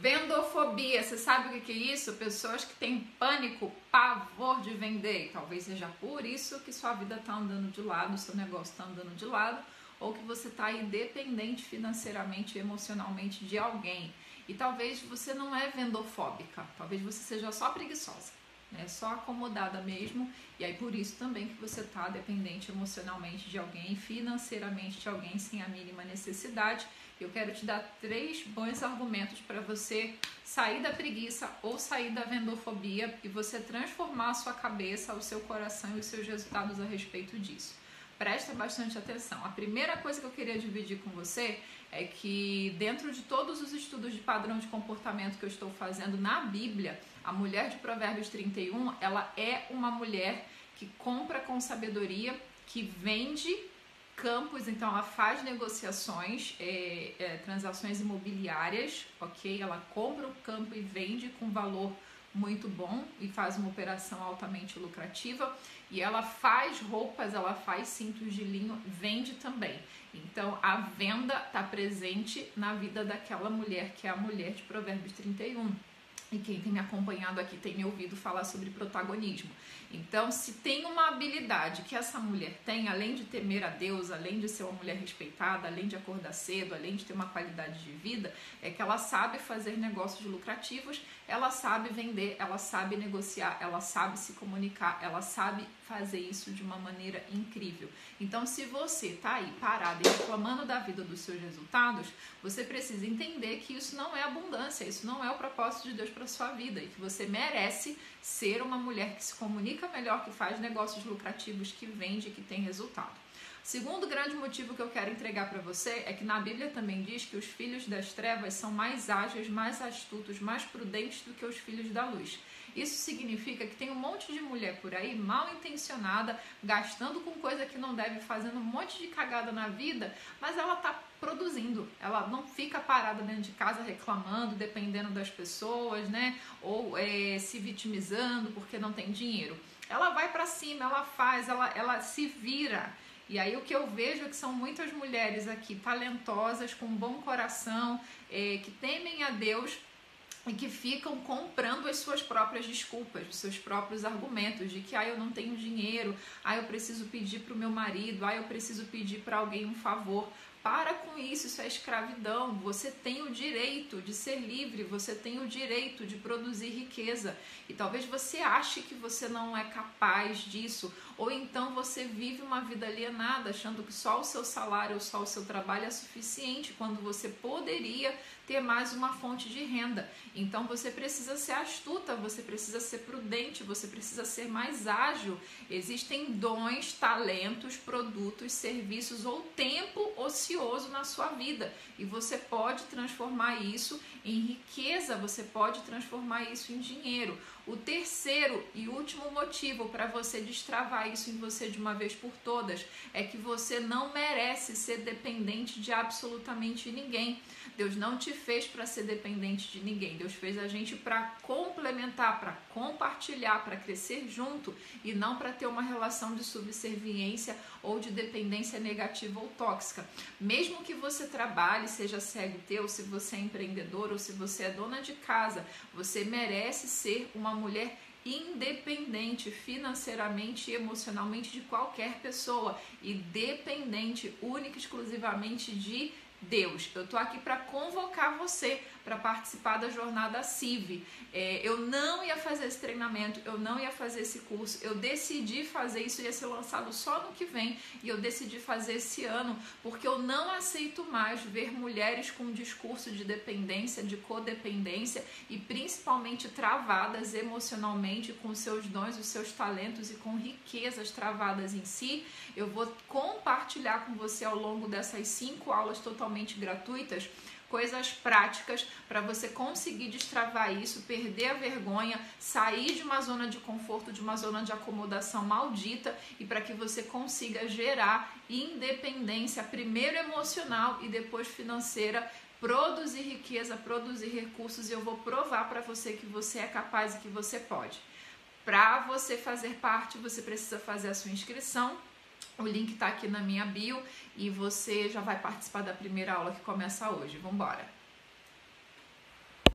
Vendofobia, você sabe o que é isso? Pessoas que têm pânico, pavor de vender. Talvez seja por isso que sua vida está andando de lado, seu negócio está andando de lado, ou que você está independente financeiramente e emocionalmente de alguém. E talvez você não é vendofóbica, talvez você seja só preguiçosa, né? só acomodada mesmo. E aí por isso também que você está dependente emocionalmente de alguém, financeiramente de alguém sem a mínima necessidade eu quero te dar três bons argumentos para você sair da preguiça ou sair da vendofobia e você transformar a sua cabeça, o seu coração e os seus resultados a respeito disso. Presta bastante atenção. A primeira coisa que eu queria dividir com você é que dentro de todos os estudos de padrão de comportamento que eu estou fazendo na Bíblia, a mulher de Provérbios 31, ela é uma mulher que compra com sabedoria, que vende campos, então ela faz negociações, é, é, transações imobiliárias, ok? Ela compra o campo e vende com valor muito bom e faz uma operação altamente lucrativa. E ela faz roupas, ela faz cintos de linho, vende também. Então a venda está presente na vida daquela mulher que é a mulher de Provérbios 31. E quem tem me acompanhado aqui tem me ouvido falar sobre protagonismo. Então, se tem uma habilidade que essa mulher tem, além de temer a Deus, além de ser uma mulher respeitada, além de acordar cedo, além de ter uma qualidade de vida, é que ela sabe fazer negócios lucrativos, ela sabe vender, ela sabe negociar, ela sabe se comunicar, ela sabe fazer isso de uma maneira incrível. Então, se você está aí parado e reclamando da vida dos seus resultados, você precisa entender que isso não é abundância, isso não é o propósito de Deus para sua vida e que você merece ser uma mulher que se comunica melhor, que faz negócios lucrativos, que vende, que tem resultado. Segundo grande motivo que eu quero entregar para você é que na Bíblia também diz que os filhos das trevas são mais ágeis, mais astutos, mais prudentes do que os filhos da luz. Isso significa que tem um monte de mulher por aí mal intencionada, gastando com coisa que não deve, fazendo um monte de cagada na vida, mas ela tá produzindo. Ela não fica parada dentro de casa reclamando, dependendo das pessoas, né? Ou é, se vitimizando porque não tem dinheiro. Ela vai para cima, ela faz, ela, ela se vira. E aí o que eu vejo é que são muitas mulheres aqui talentosas, com bom coração, é, que temem a Deus, e que ficam comprando as suas próprias desculpas, os seus próprios argumentos de que ah, eu não tenho dinheiro, ah, eu preciso pedir para o meu marido, ah, eu preciso pedir para alguém um favor. Para com isso, isso é escravidão. Você tem o direito de ser livre, você tem o direito de produzir riqueza. E talvez você ache que você não é capaz disso, ou então você vive uma vida alienada, achando que só o seu salário ou só o seu trabalho é suficiente, quando você poderia ter mais uma fonte de renda. Então você precisa ser astuta, você precisa ser prudente, você precisa ser mais ágil. Existem dons, talentos, produtos, serviços ou tempo ocioso na sua vida e você pode transformar isso em riqueza, você pode transformar isso em dinheiro. O terceiro e último motivo para você destravar isso em você de uma vez por todas é que você não merece ser dependente de absolutamente ninguém. Deus não te fez para ser dependente de ninguém. Deus fez a gente para complementar, para compartilhar, para crescer junto e não para ter uma relação de subserviência ou de dependência negativa ou tóxica. Mesmo que você trabalhe, seja CLT ou se você é empreendedor ou se você é dona de casa, você merece ser uma mulher independente financeiramente e emocionalmente de qualquer pessoa e dependente única e exclusivamente de Deus. Eu tô aqui para convocar você para participar da jornada CIV. É, eu não ia fazer esse treinamento, eu não ia fazer esse curso, eu decidi fazer isso, ia ser lançado só no que vem, e eu decidi fazer esse ano, porque eu não aceito mais ver mulheres com discurso de dependência, de codependência e principalmente travadas emocionalmente com seus dons, os seus talentos e com riquezas travadas em si. Eu vou compartilhar com você ao longo dessas cinco aulas totalmente gratuitas coisas práticas para você conseguir destravar isso, perder a vergonha, sair de uma zona de conforto, de uma zona de acomodação maldita e para que você consiga gerar independência, primeiro emocional e depois financeira, produzir riqueza, produzir recursos e eu vou provar para você que você é capaz e que você pode. Para você fazer parte, você precisa fazer a sua inscrição. O link está aqui na minha bio e você já vai participar da primeira aula que começa hoje. Vamos embora!